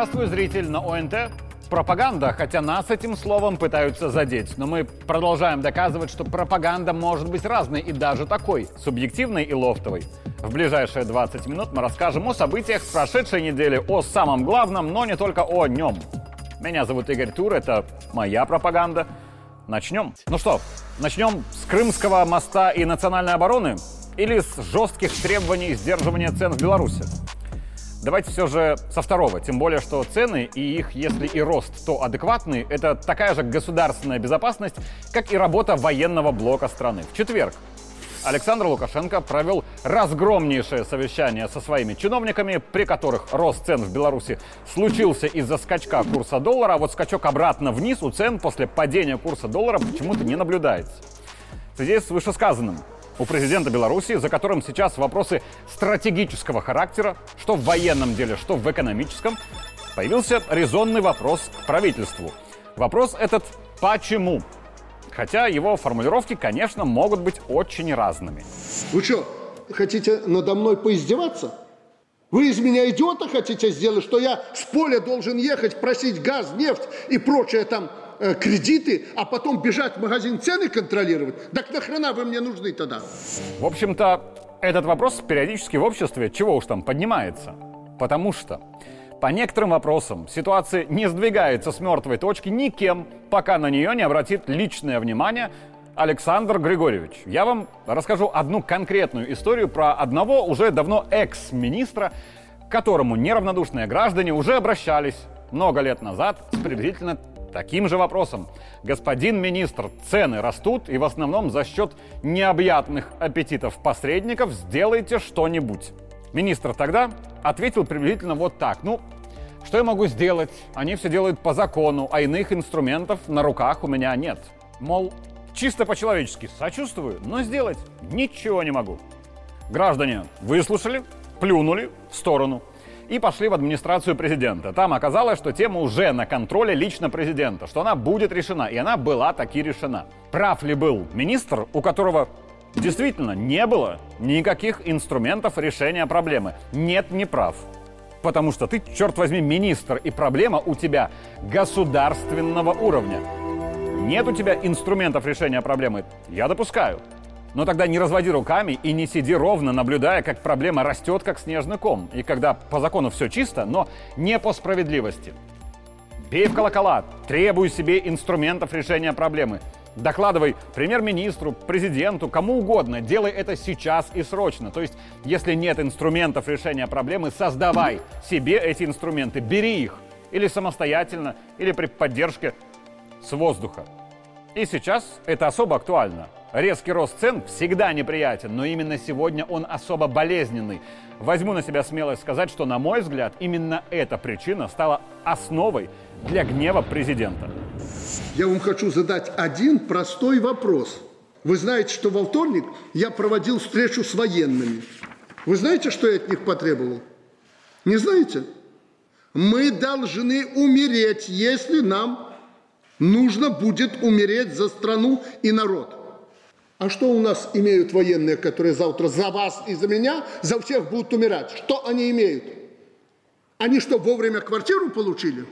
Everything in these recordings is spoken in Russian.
Здравствуй, зритель на ОНТ. Пропаганда, хотя нас этим словом пытаются задеть. Но мы продолжаем доказывать, что пропаганда может быть разной и даже такой, субъективной и лофтовой. В ближайшие 20 минут мы расскажем о событиях прошедшей недели, о самом главном, но не только о нем. Меня зовут Игорь Тур, это моя пропаганда. Начнем. Ну что, начнем с Крымского моста и национальной обороны? Или с жестких требований сдерживания цен в Беларуси? Давайте все же со второго. Тем более, что цены и их, если и рост, то адекватный, это такая же государственная безопасность, как и работа военного блока страны. В четверг Александр Лукашенко провел разгромнейшее совещание со своими чиновниками, при которых рост цен в Беларуси случился из-за скачка курса доллара, а вот скачок обратно вниз у цен после падения курса доллара почему-то не наблюдается. В связи с вышесказанным, у президента Беларуси, за которым сейчас вопросы стратегического характера, что в военном деле, что в экономическом, появился резонный вопрос к правительству. Вопрос этот «почему?». Хотя его формулировки, конечно, могут быть очень разными. Вы что, хотите надо мной поиздеваться? Вы из меня идиота хотите сделать, что я с поля должен ехать, просить газ, нефть и прочее там Э, кредиты, а потом бежать в магазин цены контролировать? Так нахрена вы мне нужны тогда? В общем-то, этот вопрос периодически в обществе, чего уж там, поднимается. Потому что по некоторым вопросам ситуация не сдвигается с мертвой точки никем, пока на нее не обратит личное внимание Александр Григорьевич. Я вам расскажу одну конкретную историю про одного уже давно экс-министра, к которому неравнодушные граждане уже обращались много лет назад с приблизительно таким же вопросом. Господин министр, цены растут, и в основном за счет необъятных аппетитов посредников сделайте что-нибудь. Министр тогда ответил приблизительно вот так. Ну, что я могу сделать? Они все делают по закону, а иных инструментов на руках у меня нет. Мол, чисто по-человечески сочувствую, но сделать ничего не могу. Граждане выслушали, плюнули в сторону и пошли в администрацию президента. Там оказалось, что тема уже на контроле лично президента, что она будет решена, и она была таки решена. Прав ли был министр, у которого действительно не было никаких инструментов решения проблемы? Нет, не прав. Потому что ты, черт возьми, министр, и проблема у тебя государственного уровня. Нет у тебя инструментов решения проблемы. Я допускаю. Но тогда не разводи руками и не сиди ровно, наблюдая, как проблема растет, как снежный ком. И когда по закону все чисто, но не по справедливости. Бей в колокола, требуй себе инструментов решения проблемы. Докладывай премьер-министру, президенту, кому угодно. Делай это сейчас и срочно. То есть, если нет инструментов решения проблемы, создавай себе эти инструменты, бери их. Или самостоятельно, или при поддержке с воздуха. И сейчас это особо актуально. Резкий рост цен всегда неприятен, но именно сегодня он особо болезненный. Возьму на себя смелость сказать, что, на мой взгляд, именно эта причина стала основой для гнева президента. Я вам хочу задать один простой вопрос. Вы знаете, что во вторник я проводил встречу с военными. Вы знаете, что я от них потребовал? Не знаете? Мы должны умереть, если нам нужно будет умереть за страну и народ. А что у нас имеют военные, которые завтра за вас и за меня, за всех будут умирать? Что они имеют? Они что, вовремя квартиру получили?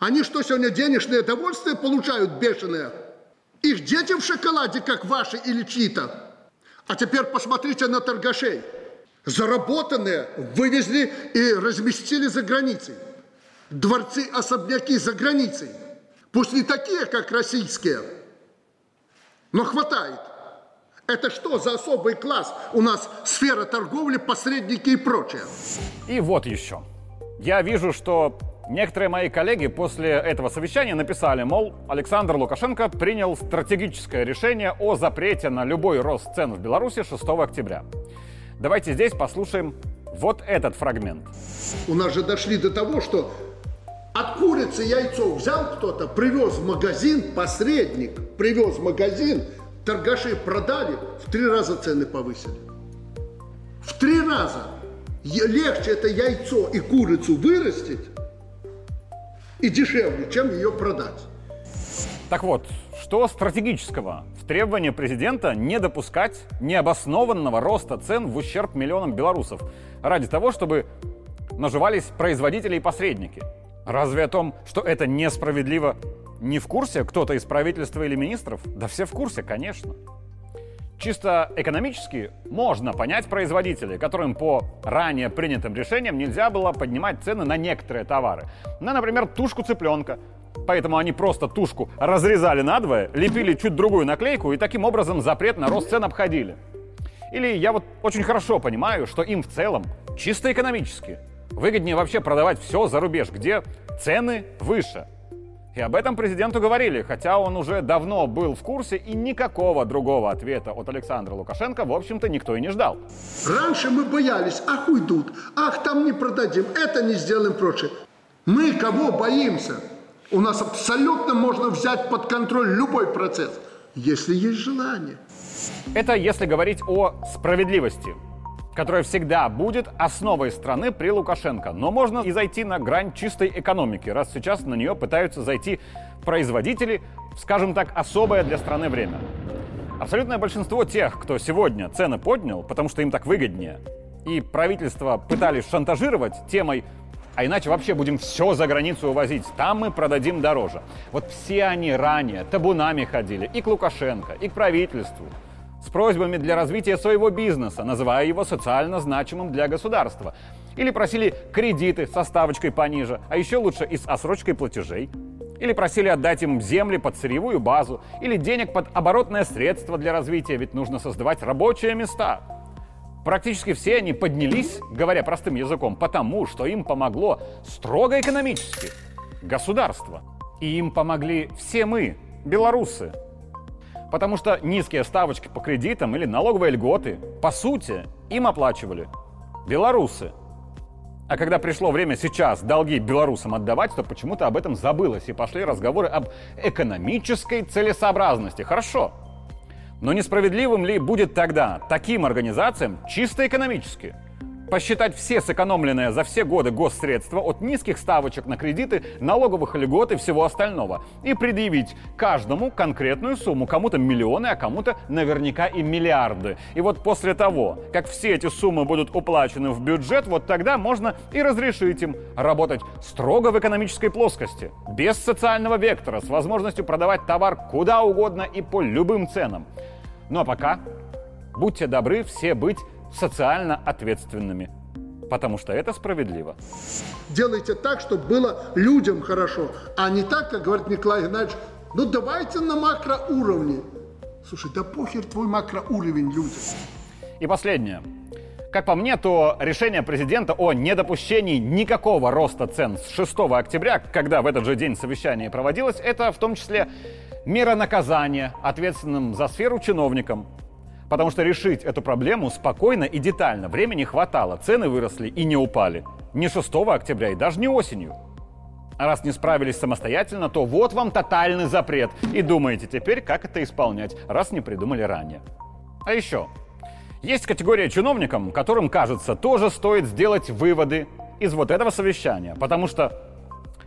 Они что, сегодня денежное довольствие получают бешеное? Их дети в шоколаде, как ваши или чьи-то? А теперь посмотрите на торгашей. Заработанные вывезли и разместили за границей. Дворцы, особняки за границей. Пусть не такие, как российские – но хватает. Это что за особый класс? У нас сфера торговли, посредники и прочее. И вот еще. Я вижу, что некоторые мои коллеги после этого совещания написали, мол, Александр Лукашенко принял стратегическое решение о запрете на любой рост цен в Беларуси 6 октября. Давайте здесь послушаем вот этот фрагмент. У нас же дошли до того, что от курицы яйцо взял кто-то, привез в магазин, посредник привез в магазин, торгаши продали, в три раза цены повысили. В три раза. Легче это яйцо и курицу вырастить и дешевле, чем ее продать. Так вот, что стратегического в требовании президента не допускать необоснованного роста цен в ущерб миллионам белорусов ради того, чтобы наживались производители и посредники. Разве о том, что это несправедливо, не в курсе кто-то из правительства или министров? Да все в курсе, конечно. Чисто экономически можно понять производителей, которым по ранее принятым решениям нельзя было поднимать цены на некоторые товары. На, например, тушку цыпленка. Поэтому они просто тушку разрезали надвое, лепили чуть другую наклейку и таким образом запрет на рост цен обходили. Или я вот очень хорошо понимаю, что им в целом, чисто экономически, выгоднее вообще продавать все за рубеж, где цены выше – и об этом президенту говорили, хотя он уже давно был в курсе, и никакого другого ответа от Александра Лукашенко, в общем-то, никто и не ждал. Раньше мы боялись, ах, уйдут, ах, там не продадим, это не сделаем, прочее. Мы кого боимся? У нас абсолютно можно взять под контроль любой процесс, если есть желание. Это если говорить о справедливости которая всегда будет основой страны при Лукашенко. Но можно и зайти на грань чистой экономики, раз сейчас на нее пытаются зайти производители, скажем так, особое для страны время. Абсолютное большинство тех, кто сегодня цены поднял, потому что им так выгоднее, и правительство пытались шантажировать темой а иначе вообще будем все за границу увозить. Там мы продадим дороже. Вот все они ранее табунами ходили и к Лукашенко, и к правительству с просьбами для развития своего бизнеса, называя его социально значимым для государства. Или просили кредиты со ставочкой пониже, а еще лучше и с осрочкой платежей. Или просили отдать им земли под сырьевую базу, или денег под оборотное средство для развития, ведь нужно создавать рабочие места. Практически все они поднялись, говоря простым языком, потому что им помогло строго экономически государство. И им помогли все мы, белорусы, Потому что низкие ставочки по кредитам или налоговые льготы, по сути, им оплачивали белорусы. А когда пришло время сейчас долги белорусам отдавать, то почему-то об этом забылось и пошли разговоры об экономической целесообразности. Хорошо. Но несправедливым ли будет тогда таким организациям чисто экономически – посчитать все сэкономленные за все годы госсредства от низких ставочек на кредиты, налоговых льгот и всего остального. И предъявить каждому конкретную сумму. Кому-то миллионы, а кому-то наверняка и миллиарды. И вот после того, как все эти суммы будут уплачены в бюджет, вот тогда можно и разрешить им работать строго в экономической плоскости, без социального вектора, с возможностью продавать товар куда угодно и по любым ценам. Ну а пока будьте добры все быть социально ответственными, потому что это справедливо. Делайте так, чтобы было людям хорошо, а не так, как говорит Николай Геннадьевич, ну давайте на макроуровне. Слушай, да похер твой макроуровень людям. И последнее. Как по мне, то решение президента о недопущении никакого роста цен с 6 октября, когда в этот же день совещание проводилось, это в том числе мера наказания ответственным за сферу чиновникам, Потому что решить эту проблему спокойно и детально времени хватало. Цены выросли и не упали. Не 6 октября и даже не осенью. А раз не справились самостоятельно, то вот вам тотальный запрет. И думаете теперь, как это исполнять, раз не придумали ранее. А еще, есть категория чиновникам, которым кажется, тоже стоит сделать выводы из вот этого совещания. Потому что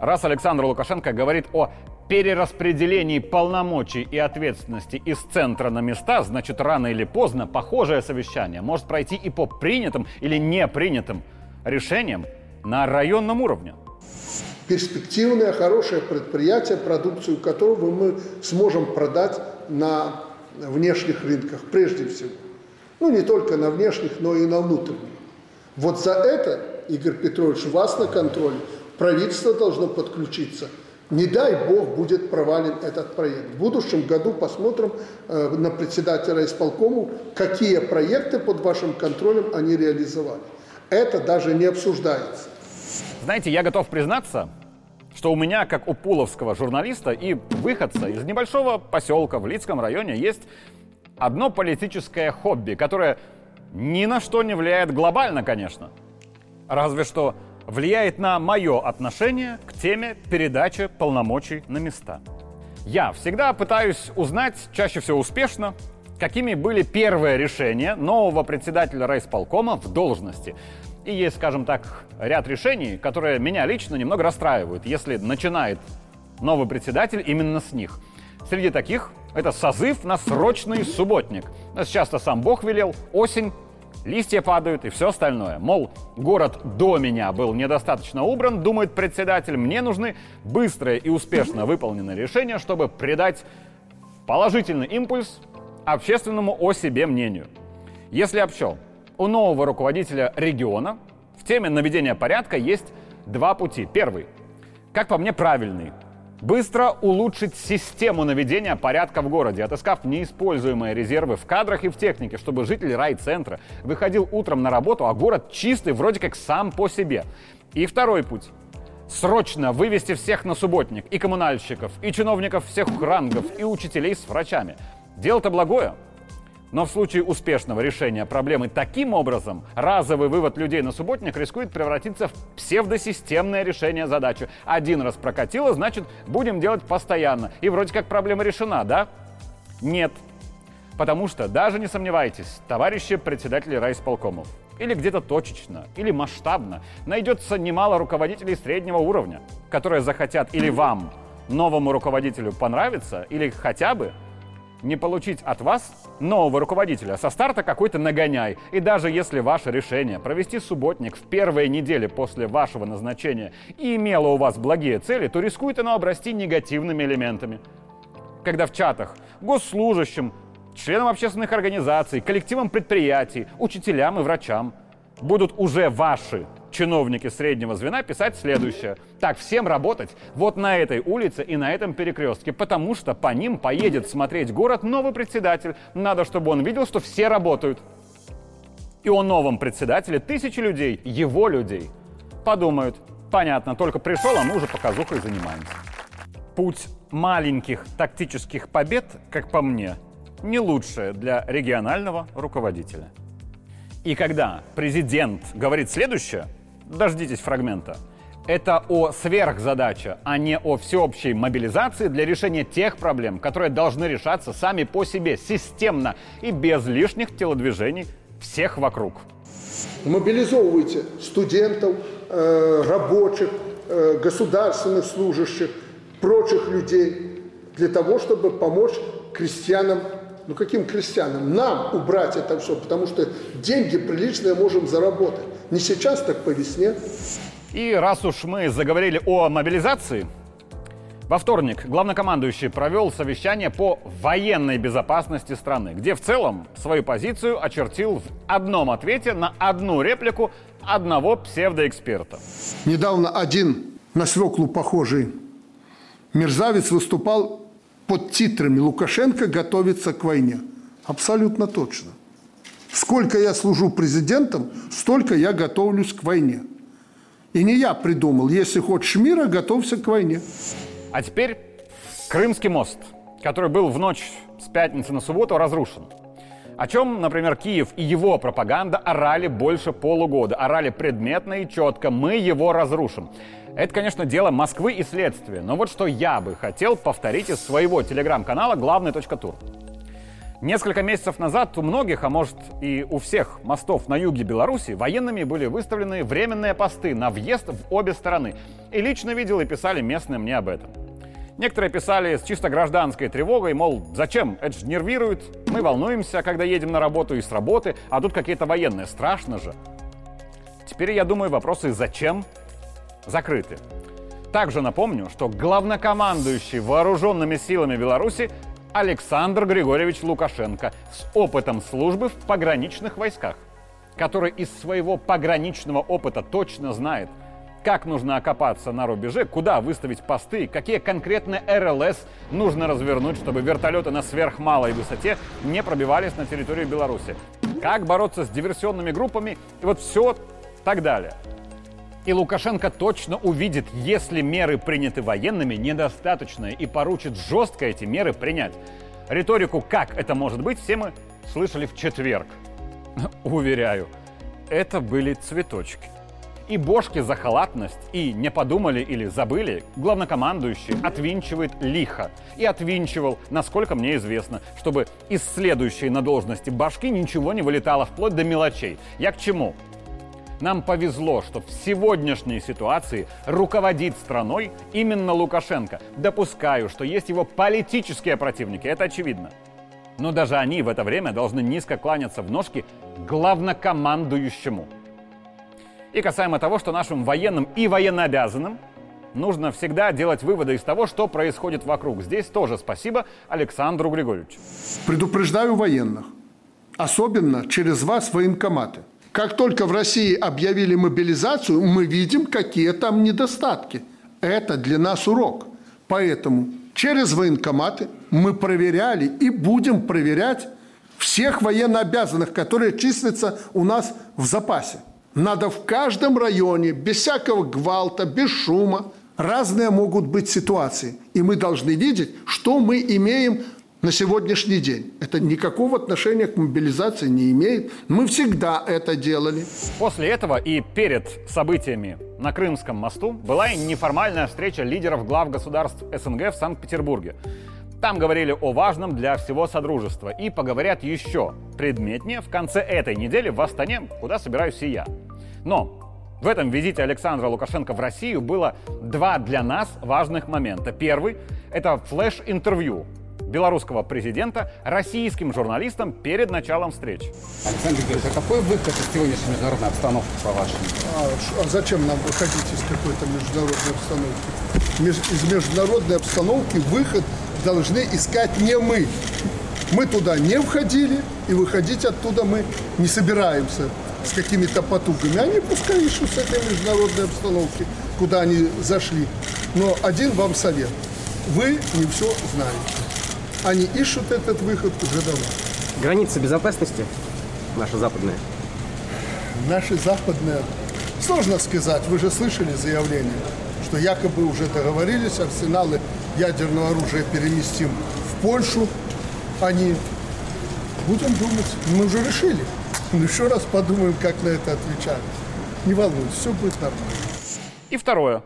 раз Александр Лукашенко говорит о перераспределении полномочий и ответственности из центра на места, значит, рано или поздно похожее совещание может пройти и по принятым или не принятым решениям на районном уровне. Перспективное, хорошее предприятие, продукцию которого мы сможем продать на внешних рынках прежде всего. Ну, не только на внешних, но и на внутренних. Вот за это, Игорь Петрович, вас на контроле правительство должно подключиться – не дай бог будет провален этот проект. В будущем году посмотрим э, на председателя исполкому, какие проекты под вашим контролем они реализовали. Это даже не обсуждается. Знаете, я готов признаться, что у меня, как у пуловского журналиста и выходца из небольшого поселка в Лицком районе, есть одно политическое хобби, которое ни на что не влияет глобально, конечно. Разве что влияет на мое отношение к теме передачи полномочий на места. Я всегда пытаюсь узнать, чаще всего успешно, какими были первые решения нового председателя райисполкома в должности. И есть, скажем так, ряд решений, которые меня лично немного расстраивают, если начинает новый председатель именно с них. Среди таких это созыв на срочный субботник. Сейчас-то сам Бог велел, осень, Листья падают и все остальное. Мол, город до меня был недостаточно убран, думает председатель, мне нужны быстрые и успешно выполненные решения, чтобы придать положительный импульс общественному о себе мнению. Если общо, у нового руководителя региона в теме наведения порядка есть два пути. Первый, как по мне, правильный. Быстро улучшить систему наведения порядка в городе, отыскав неиспользуемые резервы в кадрах и в технике, чтобы житель райцентра выходил утром на работу, а город чистый вроде как сам по себе. И второй путь. Срочно вывести всех на субботник, и коммунальщиков, и чиновников всех рангов, и учителей с врачами. Дело-то благое, но в случае успешного решения проблемы таким образом, разовый вывод людей на субботник рискует превратиться в псевдосистемное решение задачи. Один раз прокатило, значит, будем делать постоянно. И вроде как проблема решена, да? Нет. Потому что, даже не сомневайтесь, товарищи председатели райисполкомов, или где-то точечно, или масштабно, найдется немало руководителей среднего уровня, которые захотят или вам, новому руководителю, понравиться, или хотя бы не получить от вас нового руководителя со старта какой-то нагоняй. И даже если ваше решение провести субботник в первые недели после вашего назначения и имело у вас благие цели, то рискует оно обрасти негативными элементами. Когда в чатах госслужащим, членам общественных организаций, коллективам предприятий, учителям и врачам будут уже ваши чиновники среднего звена писать следующее. Так, всем работать вот на этой улице и на этом перекрестке, потому что по ним поедет смотреть город новый председатель. Надо, чтобы он видел, что все работают. И о новом председателе тысячи людей, его людей, подумают. Понятно, только пришел, а мы уже показухой занимаемся. Путь маленьких тактических побед, как по мне, не лучшее для регионального руководителя. И когда президент говорит следующее, дождитесь фрагмента. Это о сверхзадаче, а не о всеобщей мобилизации для решения тех проблем, которые должны решаться сами по себе, системно и без лишних телодвижений всех вокруг. Мобилизовывайте студентов, э, рабочих, э, государственных служащих, прочих людей для того, чтобы помочь крестьянам ну каким крестьянам? Нам убрать это все, потому что деньги приличные можем заработать. Не сейчас, так по весне. И раз уж мы заговорили о мобилизации, во вторник главнокомандующий провел совещание по военной безопасности страны, где в целом свою позицию очертил в одном ответе на одну реплику одного псевдоэксперта. Недавно один на свеклу похожий мерзавец выступал под титрами «Лукашенко готовится к войне». Абсолютно точно. Сколько я служу президентом, столько я готовлюсь к войне. И не я придумал, если хочешь мира, готовься к войне. А теперь Крымский мост, который был в ночь с пятницы на субботу разрушен. О чем, например, Киев и его пропаганда орали больше полугода. Орали предметно и четко. Мы его разрушим. Это, конечно, дело Москвы и следствия, но вот что я бы хотел повторить из своего телеграм-канала «Главный точка тур». Несколько месяцев назад у многих, а может и у всех мостов на юге Беларуси военными были выставлены временные посты на въезд в обе стороны. И лично видел и писали местные мне об этом. Некоторые писали с чисто гражданской тревогой, мол, зачем, это же нервирует, мы волнуемся, когда едем на работу и с работы, а тут какие-то военные, страшно же. Теперь я думаю, вопросы «зачем?» закрыты. Также напомню, что главнокомандующий вооруженными силами Беларуси Александр Григорьевич Лукашенко с опытом службы в пограничных войсках, который из своего пограничного опыта точно знает, как нужно окопаться на рубеже, куда выставить посты, какие конкретные РЛС нужно развернуть, чтобы вертолеты на сверхмалой высоте не пробивались на территорию Беларуси, как бороться с диверсионными группами и вот все так далее. И Лукашенко точно увидит, если меры приняты военными недостаточные и поручит жестко эти меры принять. Риторику «как это может быть» все мы слышали в четверг. Уверяю, это были цветочки. И бошки за халатность, и не подумали или забыли, главнокомандующий отвинчивает лихо. И отвинчивал, насколько мне известно, чтобы из следующей на должности башки ничего не вылетало вплоть до мелочей. Я к чему? Нам повезло, что в сегодняшней ситуации руководит страной именно Лукашенко. Допускаю, что есть его политические противники, это очевидно. Но даже они в это время должны низко кланяться в ножки главнокомандующему. И касаемо того, что нашим военным и военнообязанным нужно всегда делать выводы из того, что происходит вокруг. Здесь тоже спасибо Александру Григорьевичу. Предупреждаю военных, особенно через вас военкоматы. Как только в России объявили мобилизацию, мы видим, какие там недостатки. Это для нас урок. Поэтому через военкоматы мы проверяли и будем проверять всех военнообязанных, которые числятся у нас в запасе. Надо в каждом районе, без всякого гвалта, без шума, разные могут быть ситуации. И мы должны видеть, что мы имеем на сегодняшний день. Это никакого отношения к мобилизации не имеет. Мы всегда это делали. После этого и перед событиями на Крымском мосту была неформальная встреча лидеров глав государств СНГ в Санкт-Петербурге. Там говорили о важном для всего Содружества и поговорят еще предметнее в конце этой недели в Астане, куда собираюсь и я. Но в этом визите Александра Лукашенко в Россию было два для нас важных момента. Первый – это флеш-интервью белорусского президента российским журналистам перед началом встреч. Александр Георгиевич, а какой выход из сегодняшней международной обстановки, по-вашему? А, а зачем нам выходить из какой-то международной обстановки? Меж, из международной обстановки выход должны искать не мы. Мы туда не входили, и выходить оттуда мы не собираемся с какими-то потугами. Они пускай ищут с этой международной обстановки, куда они зашли. Но один вам совет. Вы не все знаете. Они ищут этот выход уже давно. Граница безопасности наша западная? Наши западные, сложно сказать, вы же слышали заявление, что якобы уже договорились, арсеналы ядерного оружия переместим в Польшу. Они, будем думать, мы уже решили. Но еще раз подумаем, как на это отвечать. Не волнуйтесь, все будет нормально. И второе.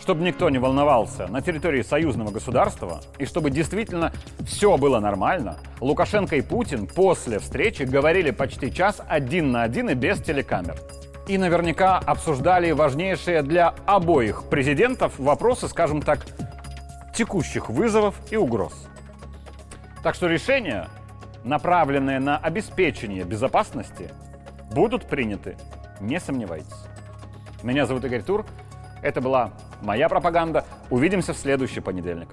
Чтобы никто не волновался на территории союзного государства и чтобы действительно все было нормально, Лукашенко и Путин после встречи говорили почти час один на один и без телекамер. И наверняка обсуждали важнейшие для обоих президентов вопросы, скажем так, текущих вызовов и угроз. Так что решения, направленные на обеспечение безопасности, будут приняты, не сомневайтесь. Меня зовут Игорь Тур. Это была моя пропаганда. Увидимся в следующий понедельник.